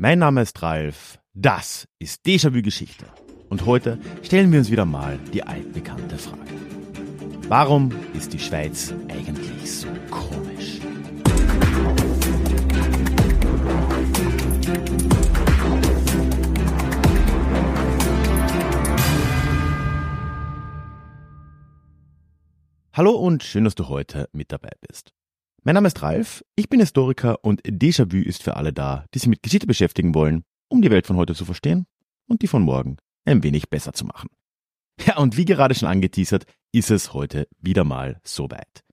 Mein Name ist Ralf, das ist Déjà-vu Geschichte. Und heute stellen wir uns wieder mal die altbekannte Frage. Warum ist die Schweiz eigentlich so komisch? Hallo und schön, dass du heute mit dabei bist. Mein Name ist Ralf, ich bin Historiker und Déjà-vu ist für alle da, die sich mit Geschichte beschäftigen wollen, um die Welt von heute zu verstehen und die von morgen ein wenig besser zu machen. Ja, und wie gerade schon angeteasert, ist es heute wieder mal soweit.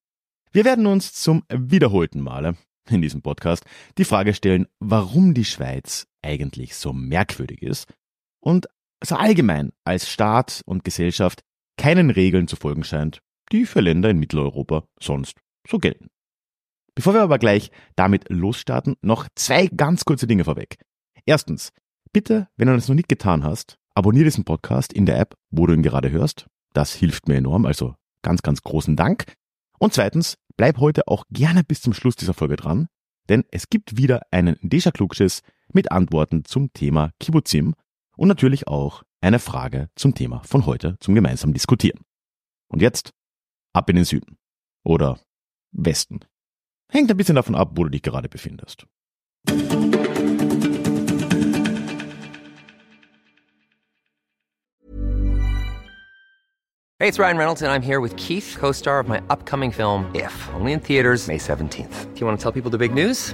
Wir werden uns zum wiederholten Male in diesem Podcast die Frage stellen, warum die Schweiz eigentlich so merkwürdig ist und so allgemein als Staat und Gesellschaft keinen Regeln zu folgen scheint, die für Länder in Mitteleuropa sonst so gelten. Bevor wir aber gleich damit losstarten, noch zwei ganz kurze Dinge vorweg. Erstens, bitte, wenn du das noch nicht getan hast, abonniere diesen Podcast in der App, wo du ihn gerade hörst. Das hilft mir enorm, also ganz, ganz großen Dank. Und zweitens, bleib heute auch gerne bis zum Schluss dieser Folge dran, denn es gibt wieder einen Deja Klugschiss mit Antworten zum Thema Kibbutzim und natürlich auch eine Frage zum Thema von heute zum gemeinsamen Diskutieren. Und jetzt ab in den Süden oder Westen. Hängt ein bisschen davon ab, wo du dich gerade befindest. Hey, it's Ryan Reynolds, and I'm here with Keith, co star of my upcoming film, If, only in theaters, May 17th. Do you want to tell people the big news?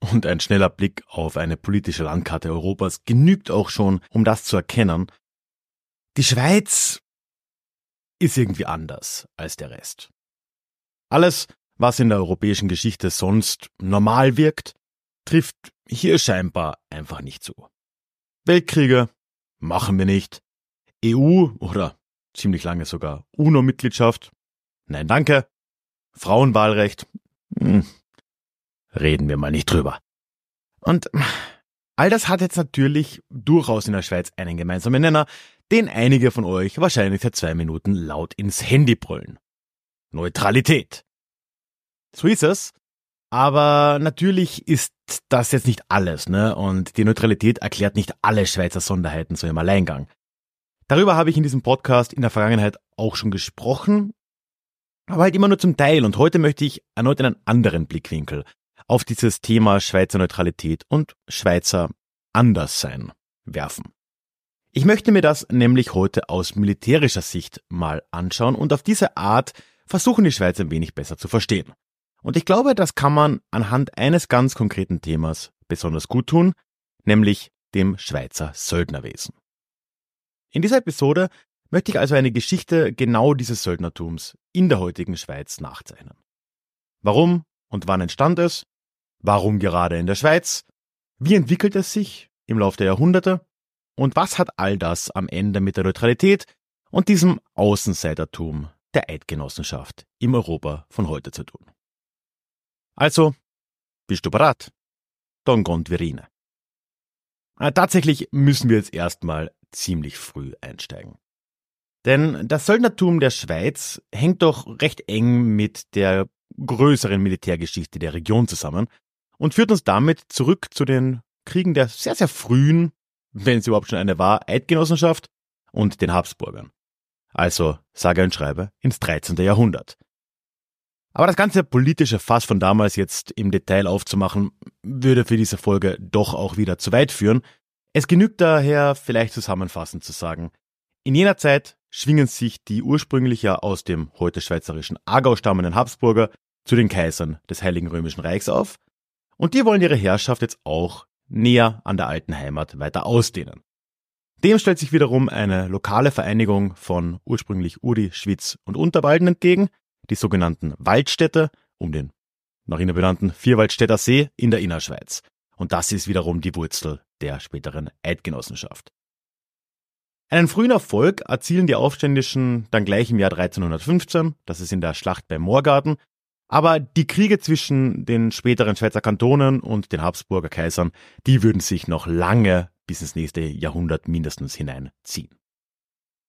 Und ein schneller Blick auf eine politische Landkarte Europas genügt auch schon, um das zu erkennen. Die Schweiz ist irgendwie anders als der Rest. Alles, was in der europäischen Geschichte sonst normal wirkt, trifft hier scheinbar einfach nicht zu. Weltkriege machen wir nicht. EU oder ziemlich lange sogar UNO-Mitgliedschaft? Nein, danke. Frauenwahlrecht? Hm, reden wir mal nicht drüber. Und all das hat jetzt natürlich durchaus in der Schweiz einen gemeinsamen Nenner, den einige von euch wahrscheinlich seit zwei Minuten laut ins Handy brüllen. Neutralität. So ist es. Aber natürlich ist das jetzt nicht alles, ne? Und die Neutralität erklärt nicht alle Schweizer Sonderheiten so im Alleingang. Darüber habe ich in diesem Podcast in der Vergangenheit auch schon gesprochen, aber halt immer nur zum Teil. Und heute möchte ich erneut einen anderen Blickwinkel auf dieses Thema Schweizer Neutralität und Schweizer Anderssein werfen. Ich möchte mir das nämlich heute aus militärischer Sicht mal anschauen und auf diese Art versuchen, die Schweiz ein wenig besser zu verstehen. Und ich glaube, das kann man anhand eines ganz konkreten Themas besonders gut tun, nämlich dem Schweizer Söldnerwesen. In dieser Episode möchte ich also eine Geschichte genau dieses Söldnertums in der heutigen Schweiz nachzeichnen. Warum und wann entstand es? Warum gerade in der Schweiz? Wie entwickelt es sich im Laufe der Jahrhunderte? Und was hat all das am Ende mit der Neutralität und diesem Außenseitertum der Eidgenossenschaft im Europa von heute zu tun? Also, bist du bereit? Verine. Äh, tatsächlich müssen wir jetzt erstmal ziemlich früh einsteigen. Denn das Söldnertum der Schweiz hängt doch recht eng mit der größeren Militärgeschichte der Region zusammen und führt uns damit zurück zu den Kriegen der sehr, sehr frühen, wenn es überhaupt schon eine war, Eidgenossenschaft und den Habsburgern. Also, sage und schreibe, ins 13. Jahrhundert. Aber das ganze politische Fass von damals jetzt im Detail aufzumachen, würde für diese Folge doch auch wieder zu weit führen. Es genügt daher vielleicht zusammenfassend zu sagen, in jener Zeit schwingen sich die ursprünglich ja aus dem heute schweizerischen Aargau stammenden Habsburger zu den Kaisern des Heiligen Römischen Reichs auf und die wollen ihre Herrschaft jetzt auch näher an der alten Heimat weiter ausdehnen. Dem stellt sich wiederum eine lokale Vereinigung von ursprünglich Uri, Schwyz und Unterwalden entgegen, die sogenannten Waldstädte um den nach ihnen benannten Vierwaldstätter See in der Innerschweiz. Und das ist wiederum die Wurzel der späteren Eidgenossenschaft. Einen frühen Erfolg erzielen die Aufständischen dann gleich im Jahr 1315, das ist in der Schlacht bei Moorgarten, aber die Kriege zwischen den späteren Schweizer Kantonen und den Habsburger Kaisern, die würden sich noch lange bis ins nächste Jahrhundert mindestens hineinziehen.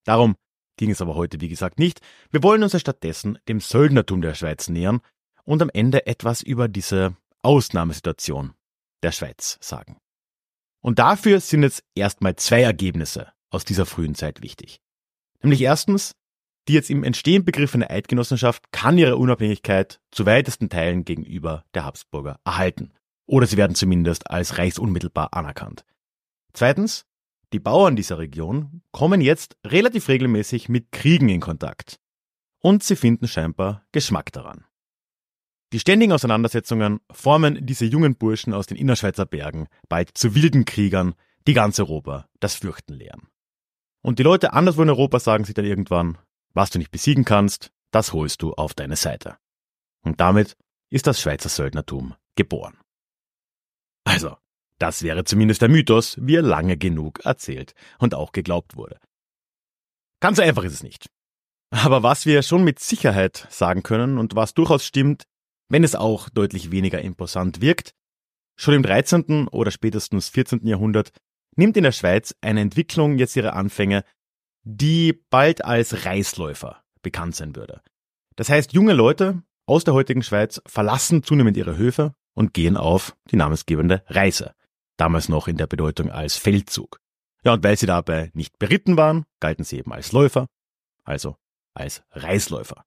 Darum ging es aber heute, wie gesagt, nicht. Wir wollen uns stattdessen dem Söldnertum der Schweiz nähern und am Ende etwas über diese Ausnahmesituation der Schweiz sagen. Und dafür sind jetzt erstmal zwei Ergebnisse aus dieser frühen Zeit wichtig. Nämlich erstens, die jetzt im Entstehen begriffene Eidgenossenschaft kann ihre Unabhängigkeit zu weitesten Teilen gegenüber der Habsburger erhalten. Oder sie werden zumindest als reichsunmittelbar anerkannt. Zweitens, die Bauern dieser Region kommen jetzt relativ regelmäßig mit Kriegen in Kontakt. Und sie finden scheinbar Geschmack daran. Die ständigen Auseinandersetzungen formen diese jungen Burschen aus den Innerschweizer Bergen bald zu wilden Kriegern, die ganz Europa das Fürchten lehren. Und die Leute anderswo in Europa sagen sich dann irgendwann, was du nicht besiegen kannst, das holst du auf deine Seite. Und damit ist das Schweizer Söldnertum geboren. Also, das wäre zumindest der Mythos, wie er lange genug erzählt und auch geglaubt wurde. Ganz so einfach ist es nicht. Aber was wir schon mit Sicherheit sagen können und was durchaus stimmt, wenn es auch deutlich weniger imposant wirkt, schon im 13. oder spätestens 14. Jahrhundert nimmt in der Schweiz eine Entwicklung jetzt ihre Anfänge, die bald als Reisläufer bekannt sein würde. Das heißt, junge Leute aus der heutigen Schweiz verlassen zunehmend ihre Höfe und gehen auf die namensgebende Reise, damals noch in der Bedeutung als Feldzug. Ja, und weil sie dabei nicht beritten waren, galten sie eben als Läufer, also als Reisläufer.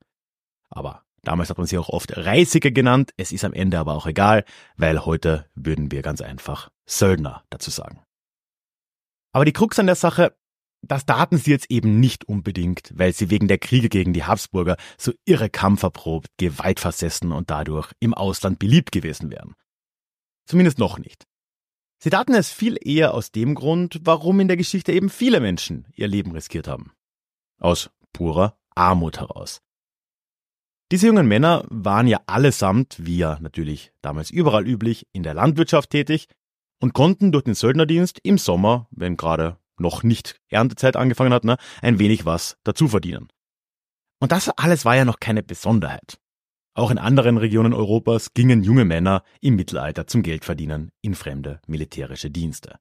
Aber damals hat man sie auch oft Reisige genannt, es ist am Ende aber auch egal, weil heute würden wir ganz einfach Söldner dazu sagen. Aber die Krux an der Sache, das taten sie jetzt eben nicht unbedingt, weil sie wegen der Kriege gegen die Habsburger so irre kampferprobt, gewaltversessen und dadurch im Ausland beliebt gewesen wären. Zumindest noch nicht. Sie taten es viel eher aus dem Grund, warum in der Geschichte eben viele Menschen ihr Leben riskiert haben. Aus purer Armut heraus. Diese jungen Männer waren ja allesamt, wie ja natürlich damals überall üblich, in der Landwirtschaft tätig und konnten durch den Söldnerdienst im Sommer, wenn gerade noch nicht Erntezeit angefangen hat, ne, ein wenig was dazu verdienen. Und das alles war ja noch keine Besonderheit. Auch in anderen Regionen Europas gingen junge Männer im Mittelalter zum Geldverdienen in fremde militärische Dienste.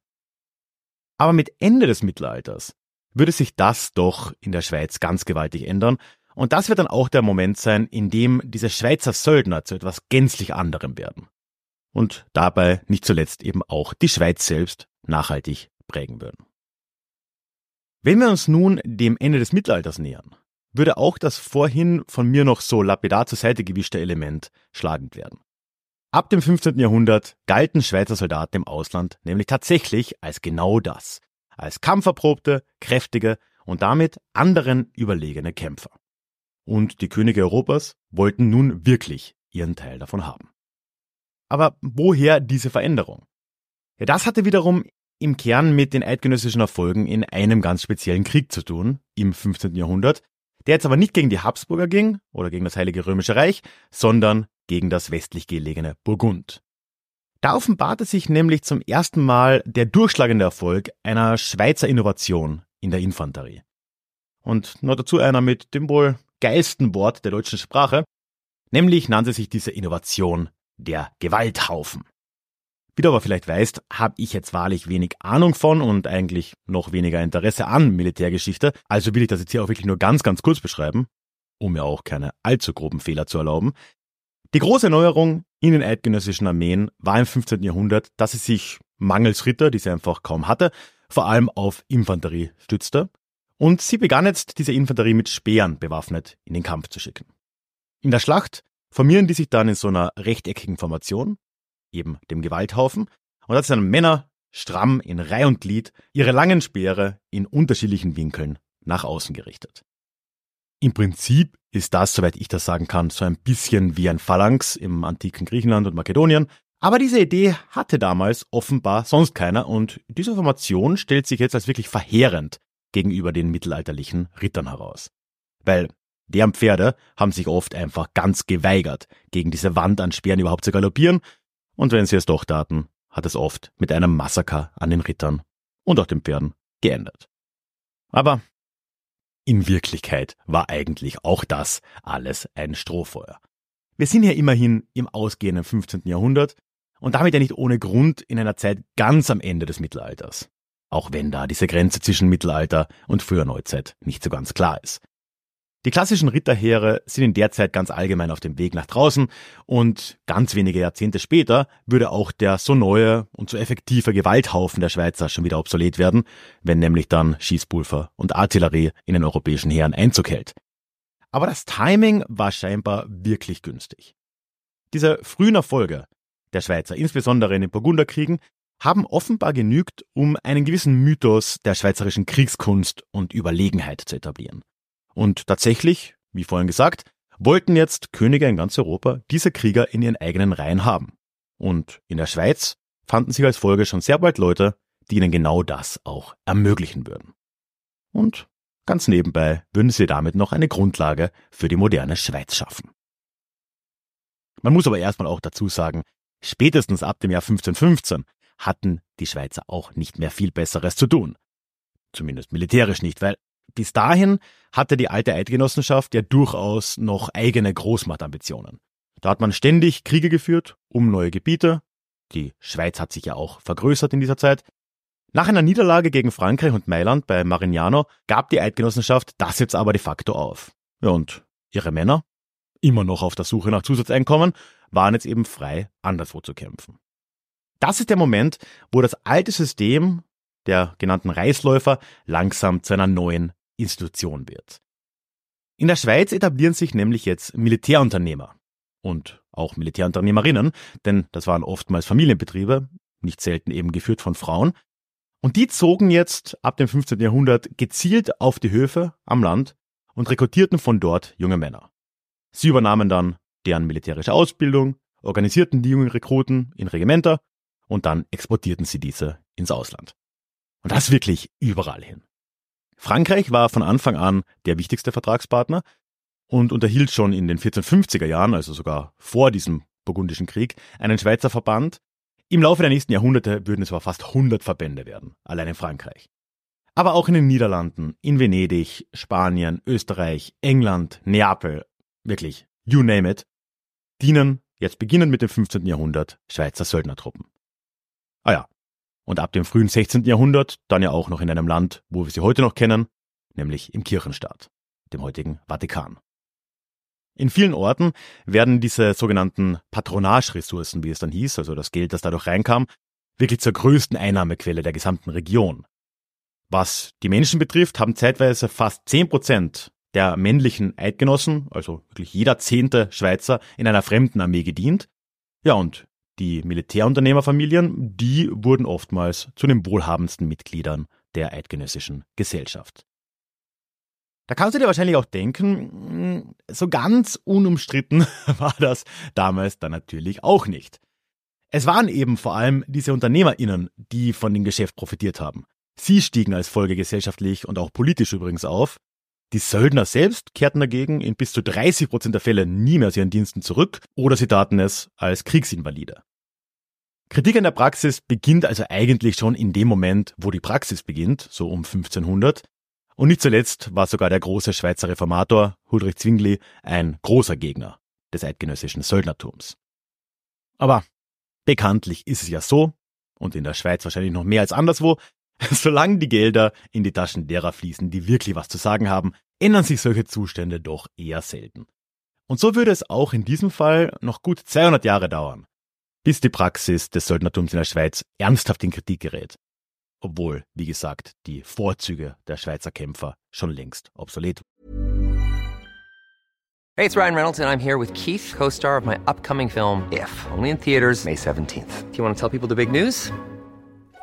Aber mit Ende des Mittelalters würde sich das doch in der Schweiz ganz gewaltig ändern und das wird dann auch der Moment sein, in dem diese Schweizer Söldner zu etwas gänzlich anderem werden und dabei nicht zuletzt eben auch die Schweiz selbst nachhaltig prägen würden. Wenn wir uns nun dem Ende des Mittelalters nähern, würde auch das vorhin von mir noch so lapidar zur Seite gewischte Element schlagend werden. Ab dem 15. Jahrhundert galten Schweizer Soldaten im Ausland nämlich tatsächlich als genau das, als kampferprobte, kräftige und damit anderen überlegene Kämpfer. Und die Könige Europas wollten nun wirklich ihren Teil davon haben. Aber woher diese Veränderung? Ja, das hatte wiederum im Kern mit den eidgenössischen Erfolgen in einem ganz speziellen Krieg zu tun, im 15. Jahrhundert, der jetzt aber nicht gegen die Habsburger ging oder gegen das Heilige Römische Reich, sondern gegen das westlich gelegene Burgund. Da offenbarte sich nämlich zum ersten Mal der durchschlagende Erfolg einer Schweizer Innovation in der Infanterie. Und noch dazu einer mit dem wohl geilsten Wort der deutschen Sprache, nämlich nannte sich diese Innovation der Gewalthaufen. Wie du aber vielleicht weißt, habe ich jetzt wahrlich wenig Ahnung von und eigentlich noch weniger Interesse an Militärgeschichte, also will ich das jetzt hier auch wirklich nur ganz, ganz kurz beschreiben, um mir auch keine allzu groben Fehler zu erlauben. Die große Neuerung in den eidgenössischen Armeen war im 15. Jahrhundert, dass sie sich mangels Ritter, die sie einfach kaum hatte, vor allem auf Infanterie stützte. Und sie begann jetzt, diese Infanterie mit Speeren bewaffnet in den Kampf zu schicken. In der Schlacht formieren die sich dann in so einer rechteckigen Formation, eben dem Gewalthaufen, und da sind Männer stramm in Reih und Glied ihre langen Speere in unterschiedlichen Winkeln nach außen gerichtet. Im Prinzip ist das, soweit ich das sagen kann, so ein bisschen wie ein Phalanx im antiken Griechenland und Makedonien, aber diese Idee hatte damals offenbar sonst keiner und diese Formation stellt sich jetzt als wirklich verheerend gegenüber den mittelalterlichen Rittern heraus. Weil deren Pferde haben sich oft einfach ganz geweigert, gegen diese Wand an Speeren überhaupt zu galoppieren, und wenn sie es doch taten, hat es oft mit einem Massaker an den Rittern und auch den Pferden geendet. Aber in Wirklichkeit war eigentlich auch das alles ein Strohfeuer. Wir sind ja immerhin im ausgehenden 15. Jahrhundert und damit ja nicht ohne Grund in einer Zeit ganz am Ende des Mittelalters. Auch wenn da diese Grenze zwischen Mittelalter und früher Neuzeit nicht so ganz klar ist. Die klassischen Ritterheere sind in der Zeit ganz allgemein auf dem Weg nach draußen und ganz wenige Jahrzehnte später würde auch der so neue und so effektive Gewalthaufen der Schweizer schon wieder obsolet werden, wenn nämlich dann Schießpulver und Artillerie in den europäischen Heeren Einzug hält. Aber das Timing war scheinbar wirklich günstig. Diese frühen Erfolge der Schweizer, insbesondere in den Burgunderkriegen, haben offenbar genügt, um einen gewissen Mythos der schweizerischen Kriegskunst und Überlegenheit zu etablieren. Und tatsächlich, wie vorhin gesagt, wollten jetzt Könige in ganz Europa diese Krieger in ihren eigenen Reihen haben. Und in der Schweiz fanden sich als Folge schon sehr bald Leute, die ihnen genau das auch ermöglichen würden. Und ganz nebenbei würden sie damit noch eine Grundlage für die moderne Schweiz schaffen. Man muss aber erstmal auch dazu sagen, spätestens ab dem Jahr 1515 hatten die Schweizer auch nicht mehr viel Besseres zu tun. Zumindest militärisch nicht, weil bis dahin hatte die alte Eidgenossenschaft ja durchaus noch eigene Großmachtambitionen. Da hat man ständig Kriege geführt um neue Gebiete. Die Schweiz hat sich ja auch vergrößert in dieser Zeit. Nach einer Niederlage gegen Frankreich und Mailand bei Marignano gab die Eidgenossenschaft das jetzt aber de facto auf. Ja, und ihre Männer, immer noch auf der Suche nach Zusatzeinkommen, waren jetzt eben frei, anderswo zu kämpfen. Das ist der Moment, wo das alte System der genannten Reisläufer langsam zu einer neuen Institution wird. In der Schweiz etablieren sich nämlich jetzt Militärunternehmer und auch Militärunternehmerinnen, denn das waren oftmals Familienbetriebe, nicht selten eben geführt von Frauen. Und die zogen jetzt ab dem 15. Jahrhundert gezielt auf die Höfe am Land und rekrutierten von dort junge Männer. Sie übernahmen dann deren militärische Ausbildung, organisierten die jungen Rekruten in Regimenter und dann exportierten sie diese ins Ausland. Und das wirklich überall hin. Frankreich war von Anfang an der wichtigste Vertragspartner und unterhielt schon in den 1450er Jahren, also sogar vor diesem Burgundischen Krieg, einen Schweizer Verband. Im Laufe der nächsten Jahrhunderte würden es aber fast 100 Verbände werden, allein in Frankreich. Aber auch in den Niederlanden, in Venedig, Spanien, Österreich, England, Neapel, wirklich, you name it, dienen jetzt beginnend mit dem 15. Jahrhundert Schweizer Söldnertruppen. Ah ja, und ab dem frühen 16. Jahrhundert dann ja auch noch in einem Land, wo wir sie heute noch kennen, nämlich im Kirchenstaat, dem heutigen Vatikan. In vielen Orten werden diese sogenannten Patronage-Ressourcen, wie es dann hieß, also das Geld, das dadurch reinkam, wirklich zur größten Einnahmequelle der gesamten Region. Was die Menschen betrifft, haben zeitweise fast 10 Prozent der männlichen Eidgenossen, also wirklich jeder zehnte Schweizer, in einer fremden Armee gedient. Ja, und die Militärunternehmerfamilien, die wurden oftmals zu den wohlhabendsten Mitgliedern der eidgenössischen Gesellschaft. Da kannst du dir wahrscheinlich auch denken, so ganz unumstritten war das damals dann natürlich auch nicht. Es waren eben vor allem diese UnternehmerInnen, die von dem Geschäft profitiert haben. Sie stiegen als Folge gesellschaftlich und auch politisch übrigens auf. Die Söldner selbst kehrten dagegen in bis zu 30 Prozent der Fälle nie mehr aus ihren Diensten zurück oder sie taten es als Kriegsinvalide. Kritik an der Praxis beginnt also eigentlich schon in dem Moment, wo die Praxis beginnt, so um 1500. Und nicht zuletzt war sogar der große Schweizer Reformator Huldrych Zwingli ein großer Gegner des eidgenössischen Söldnertums. Aber bekanntlich ist es ja so, und in der Schweiz wahrscheinlich noch mehr als anderswo, solange die Gelder in die Taschen derer fließen, die wirklich was zu sagen haben, ändern sich solche Zustände doch eher selten. Und so würde es auch in diesem Fall noch gut 200 Jahre dauern, bis die Praxis des Söldnertums in der Schweiz ernsthaft in Kritik gerät. Obwohl, wie gesagt, die Vorzüge der Schweizer Kämpfer schon längst obsolet Hey, it's Ryan Reynolds and I'm here with Keith, co-star of my upcoming film If, only in theaters May 17th. Do you want to tell people the big news?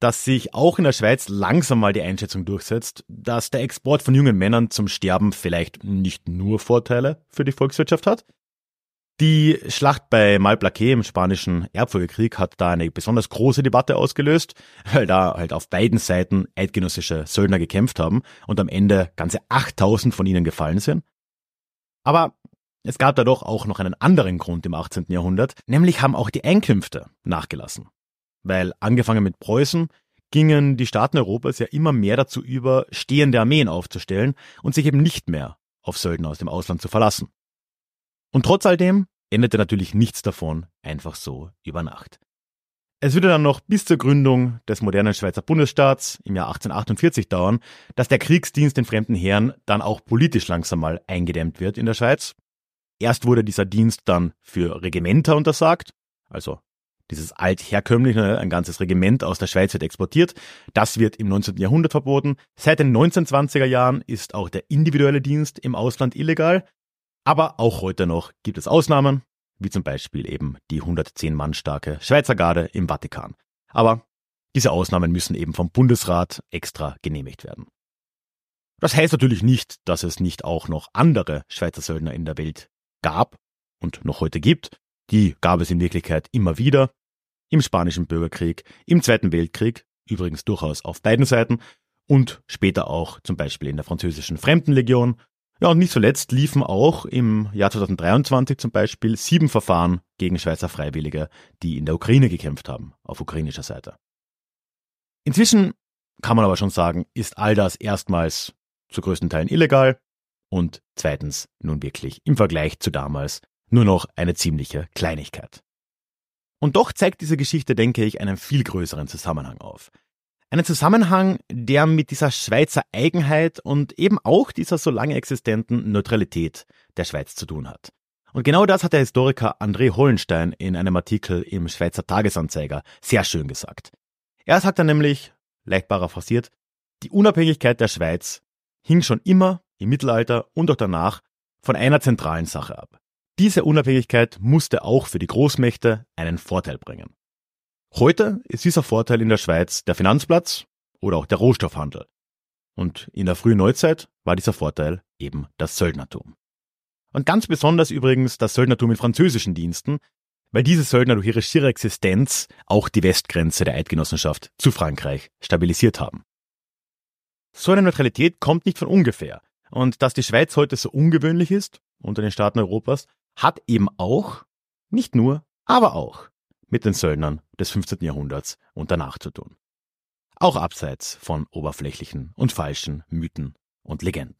dass sich auch in der Schweiz langsam mal die Einschätzung durchsetzt, dass der Export von jungen Männern zum Sterben vielleicht nicht nur Vorteile für die Volkswirtschaft hat. Die Schlacht bei Malplaquet im spanischen Erbfolgekrieg hat da eine besonders große Debatte ausgelöst, weil da halt auf beiden Seiten eidgenössische Söldner gekämpft haben und am Ende ganze 8000 von ihnen gefallen sind. Aber es gab da doch auch noch einen anderen Grund im 18. Jahrhundert, nämlich haben auch die Einkünfte nachgelassen weil angefangen mit Preußen gingen die Staaten Europas ja immer mehr dazu über, stehende Armeen aufzustellen und sich eben nicht mehr auf Söldner aus dem Ausland zu verlassen. Und trotz all dem endete natürlich nichts davon einfach so über Nacht. Es würde dann noch bis zur Gründung des modernen Schweizer Bundesstaats im Jahr 1848 dauern, dass der Kriegsdienst in fremden Heeren dann auch politisch langsam mal eingedämmt wird in der Schweiz. Erst wurde dieser Dienst dann für Regimenter untersagt, also dieses altherkömmliche, ne, ein ganzes Regiment aus der Schweiz wird exportiert. Das wird im 19. Jahrhundert verboten. Seit den 1920er Jahren ist auch der individuelle Dienst im Ausland illegal. Aber auch heute noch gibt es Ausnahmen, wie zum Beispiel eben die 110 Mann starke Schweizer Garde im Vatikan. Aber diese Ausnahmen müssen eben vom Bundesrat extra genehmigt werden. Das heißt natürlich nicht, dass es nicht auch noch andere Schweizer Söldner in der Welt gab und noch heute gibt. Die gab es in Wirklichkeit immer wieder. Im Spanischen Bürgerkrieg, im Zweiten Weltkrieg, übrigens durchaus auf beiden Seiten, und später auch zum Beispiel in der französischen Fremdenlegion. Ja, und nicht zuletzt liefen auch im Jahr 2023 zum Beispiel sieben Verfahren gegen Schweizer Freiwillige, die in der Ukraine gekämpft haben, auf ukrainischer Seite. Inzwischen kann man aber schon sagen, ist all das erstmals zu größten Teilen illegal und zweitens nun wirklich im Vergleich zu damals nur noch eine ziemliche Kleinigkeit. Und doch zeigt diese Geschichte, denke ich, einen viel größeren Zusammenhang auf. Einen Zusammenhang, der mit dieser Schweizer Eigenheit und eben auch dieser so lange existenten Neutralität der Schweiz zu tun hat. Und genau das hat der Historiker André Hollenstein in einem Artikel im Schweizer Tagesanzeiger sehr schön gesagt. Er sagt dann nämlich, leicht paraphrasiert, die Unabhängigkeit der Schweiz hing schon immer im Mittelalter und auch danach von einer zentralen Sache ab. Diese Unabhängigkeit musste auch für die Großmächte einen Vorteil bringen. Heute ist dieser Vorteil in der Schweiz der Finanzplatz oder auch der Rohstoffhandel. Und in der frühen Neuzeit war dieser Vorteil eben das Söldnertum. Und ganz besonders übrigens das Söldnertum in französischen Diensten, weil diese Söldner durch ihre schiere Existenz auch die Westgrenze der Eidgenossenschaft zu Frankreich stabilisiert haben. So eine Neutralität kommt nicht von ungefähr. Und dass die Schweiz heute so ungewöhnlich ist unter den Staaten Europas, hat eben auch, nicht nur, aber auch mit den Söldnern des 15. Jahrhunderts und danach zu tun. Auch abseits von oberflächlichen und falschen Mythen und Legenden.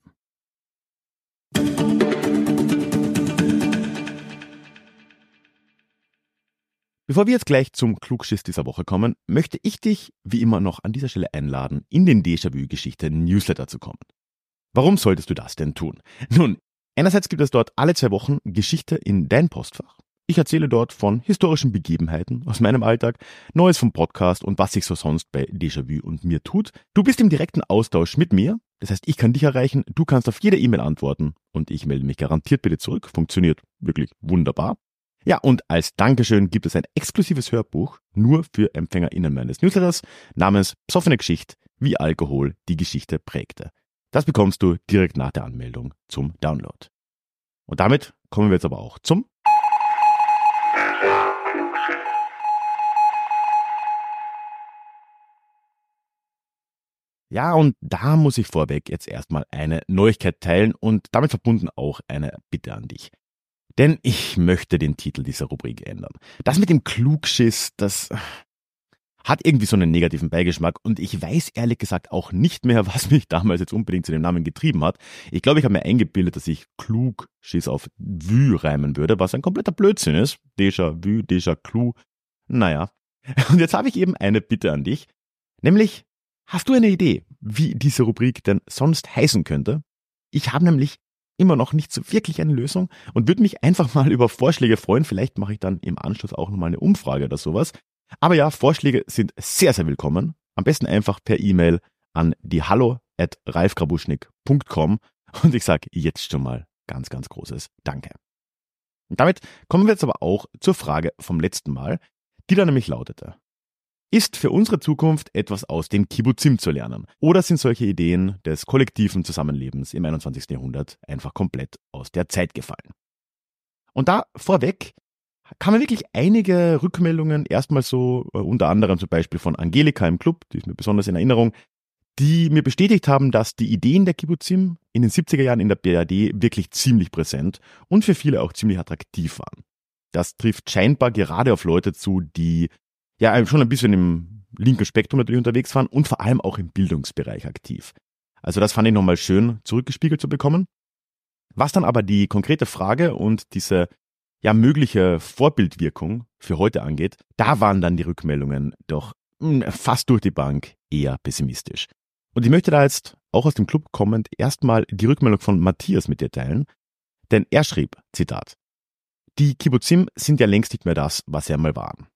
Bevor wir jetzt gleich zum Klugschiss dieser Woche kommen, möchte ich dich wie immer noch an dieser Stelle einladen, in den Déjà-vu-Geschichte Newsletter zu kommen. Warum solltest du das denn tun? Nun, Einerseits gibt es dort alle zwei Wochen Geschichte in dein Postfach. Ich erzähle dort von historischen Begebenheiten aus meinem Alltag, Neues vom Podcast und was sich so sonst bei Déjà-vu und mir tut. Du bist im direkten Austausch mit mir. Das heißt, ich kann dich erreichen, du kannst auf jede E-Mail antworten und ich melde mich garantiert bitte zurück. Funktioniert wirklich wunderbar. Ja, und als Dankeschön gibt es ein exklusives Hörbuch nur für EmpfängerInnen meines Newsletters namens Psoffene Geschichte, wie Alkohol die Geschichte prägte. Das bekommst du direkt nach der Anmeldung zum Download. Und damit kommen wir jetzt aber auch zum Ja, und da muss ich vorweg jetzt erstmal eine Neuigkeit teilen und damit verbunden auch eine Bitte an dich. Denn ich möchte den Titel dieser Rubrik ändern. Das mit dem Klugschiss, das hat irgendwie so einen negativen Beigeschmack und ich weiß ehrlich gesagt auch nicht mehr, was mich damals jetzt unbedingt zu dem Namen getrieben hat. Ich glaube, ich habe mir eingebildet, dass ich klug Schiss auf Vue reimen würde, was ein kompletter Blödsinn ist. Déjà vu, déjà clou. Naja. Und jetzt habe ich eben eine Bitte an dich. Nämlich, hast du eine Idee, wie diese Rubrik denn sonst heißen könnte? Ich habe nämlich immer noch nicht so wirklich eine Lösung und würde mich einfach mal über Vorschläge freuen. Vielleicht mache ich dann im Anschluss auch nochmal eine Umfrage oder sowas. Aber ja, Vorschläge sind sehr, sehr willkommen. Am besten einfach per E-Mail an die hallo at ralfgrabuschnick.com und ich sage jetzt schon mal ganz, ganz großes Danke. Und damit kommen wir jetzt aber auch zur Frage vom letzten Mal, die da nämlich lautete. Ist für unsere Zukunft etwas aus den Kibbutzim zu lernen? Oder sind solche Ideen des kollektiven Zusammenlebens im 21. Jahrhundert einfach komplett aus der Zeit gefallen? Und da vorweg kamen wirklich einige Rückmeldungen, erstmal so, äh, unter anderem zum Beispiel von Angelika im Club, die ist mir besonders in Erinnerung, die mir bestätigt haben, dass die Ideen der Kibbutzim in den 70er Jahren in der BRD wirklich ziemlich präsent und für viele auch ziemlich attraktiv waren. Das trifft scheinbar gerade auf Leute zu, die ja schon ein bisschen im linken Spektrum natürlich unterwegs waren und vor allem auch im Bildungsbereich aktiv. Also das fand ich nochmal schön zurückgespiegelt zu bekommen. Was dann aber die konkrete Frage und diese ja mögliche Vorbildwirkung für heute angeht, da waren dann die Rückmeldungen doch hm, fast durch die Bank eher pessimistisch. Und ich möchte da jetzt auch aus dem Club kommend erstmal die Rückmeldung von Matthias mit dir teilen, denn er schrieb, Zitat, die Kibbutzim sind ja längst nicht mehr das, was sie einmal waren.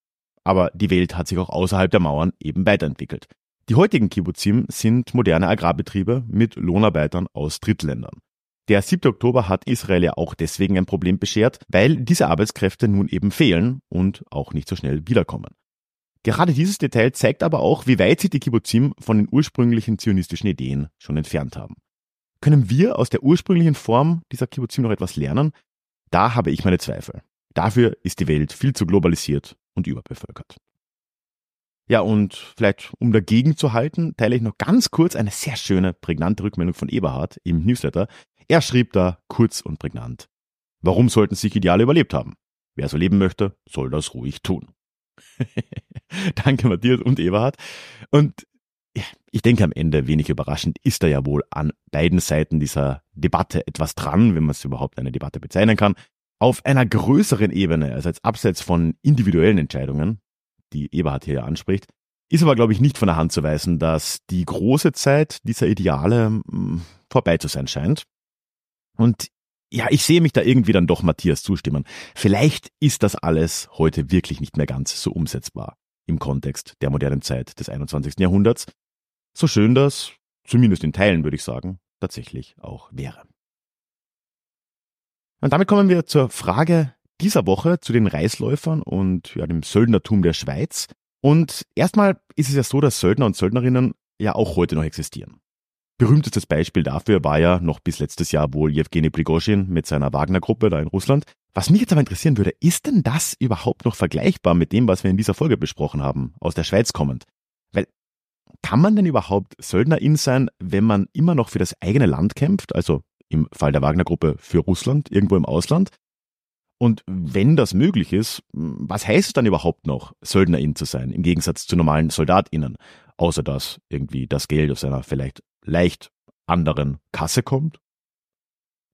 Aber die Welt hat sich auch außerhalb der Mauern eben weiterentwickelt. Die heutigen Kibbutzim sind moderne Agrarbetriebe mit Lohnarbeitern aus Drittländern. Der 7. Oktober hat Israel ja auch deswegen ein Problem beschert, weil diese Arbeitskräfte nun eben fehlen und auch nicht so schnell wiederkommen. Gerade dieses Detail zeigt aber auch, wie weit sich die Kibbutzim von den ursprünglichen zionistischen Ideen schon entfernt haben. Können wir aus der ursprünglichen Form dieser Kibbutzim noch etwas lernen? Da habe ich meine Zweifel. Dafür ist die Welt viel zu globalisiert und überbevölkert. Ja, und vielleicht um dagegen zu halten, teile ich noch ganz kurz eine sehr schöne, prägnante Rückmeldung von Eberhard im Newsletter. Er schrieb da kurz und prägnant. Warum sollten sich Ideale überlebt haben? Wer so leben möchte, soll das ruhig tun. Danke Matthias und Eberhard. Und ich denke am Ende, wenig überraschend, ist da ja wohl an beiden Seiten dieser Debatte etwas dran, wenn man es überhaupt eine Debatte bezeichnen kann. Auf einer größeren Ebene, also als abseits von individuellen Entscheidungen, die Eberhard hier anspricht, ist aber, glaube ich, nicht von der Hand zu weisen, dass die große Zeit dieser Ideale hm, vorbei zu sein scheint. Und ja, ich sehe mich da irgendwie dann doch Matthias zustimmen. Vielleicht ist das alles heute wirklich nicht mehr ganz so umsetzbar im Kontext der modernen Zeit des 21. Jahrhunderts. So schön das, zumindest in Teilen würde ich sagen, tatsächlich auch wäre. Und damit kommen wir zur Frage dieser Woche zu den Reisläufern und ja, dem Söldnertum der Schweiz. Und erstmal ist es ja so, dass Söldner und Söldnerinnen ja auch heute noch existieren. Berühmtestes Beispiel dafür war ja noch bis letztes Jahr wohl Jewgeni Prigozhin mit seiner Wagner-Gruppe da in Russland. Was mich jetzt aber interessieren würde, ist denn das überhaupt noch vergleichbar mit dem, was wir in dieser Folge besprochen haben, aus der Schweiz kommend? Weil kann man denn überhaupt Söldnerin sein, wenn man immer noch für das eigene Land kämpft, also im Fall der Wagner-Gruppe für Russland, irgendwo im Ausland? Und wenn das möglich ist, was heißt es dann überhaupt noch, Söldnerin zu sein, im Gegensatz zu normalen SoldatInnen? Außer dass irgendwie das Geld aus einer vielleicht leicht anderen Kasse kommt.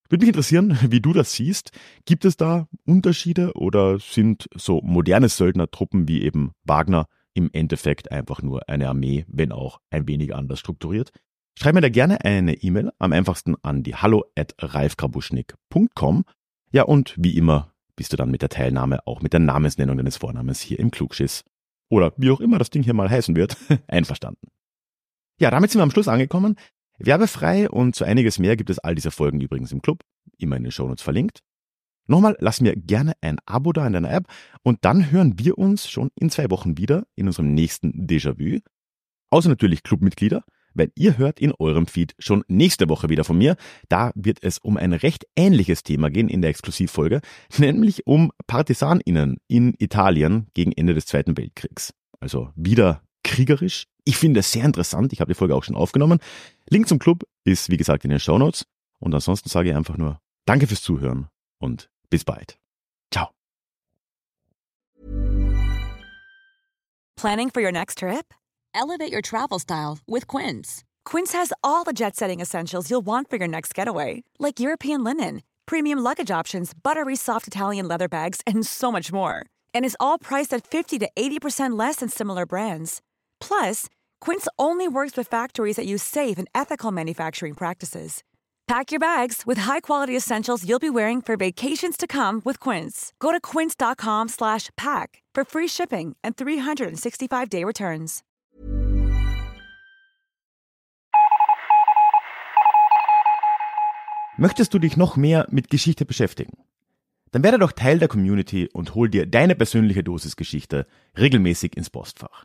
Würde mich interessieren, wie du das siehst. Gibt es da Unterschiede oder sind so moderne Söldnertruppen wie eben Wagner im Endeffekt einfach nur eine Armee, wenn auch ein wenig anders strukturiert? Schreib mir da gerne eine E-Mail, am einfachsten an die hallo at ralfkrabuschnick.com. Ja, und wie immer bist du dann mit der Teilnahme auch mit der Namensnennung deines Vornamens hier im Klugschiss oder wie auch immer das Ding hier mal heißen wird, einverstanden. Ja, damit sind wir am Schluss angekommen. Werbefrei und zu einiges mehr gibt es all diese Folgen übrigens im Club, immer in den Shownotes verlinkt. Nochmal, lass mir gerne ein Abo da in deiner App und dann hören wir uns schon in zwei Wochen wieder in unserem nächsten Déjà-vu. Außer natürlich Clubmitglieder, weil ihr hört in eurem Feed schon nächste Woche wieder von mir. Da wird es um ein recht ähnliches Thema gehen in der Exklusivfolge, nämlich um PartisanInnen in Italien gegen Ende des Zweiten Weltkriegs. Also wieder kriegerisch. Ich finde es sehr interessant. Ich habe die Folge auch schon aufgenommen. Link zum Club ist, wie gesagt, in den Show Notes. Und ansonsten sage ich einfach nur Danke fürs Zuhören und bis bald. Ciao. Planning for your next trip? Elevate your travel style with Quince. Quince has all the jet setting essentials you'll want for your next getaway, like European linen, premium luggage options, buttery soft Italian leather bags, and so much more. And is all priced at 50 to 80% less than similar brands. Plus, Quince only works with factories that use safe and ethical manufacturing practices. Pack your bags with high-quality essentials you'll be wearing for vacations to come with Quince. Go to quince.com/pack for free shipping and 365-day returns. Möchtest du dich noch mehr mit Geschichte beschäftigen? Dann werde doch Teil der Community und hol dir deine persönliche Dosis Geschichte regelmäßig ins Postfach.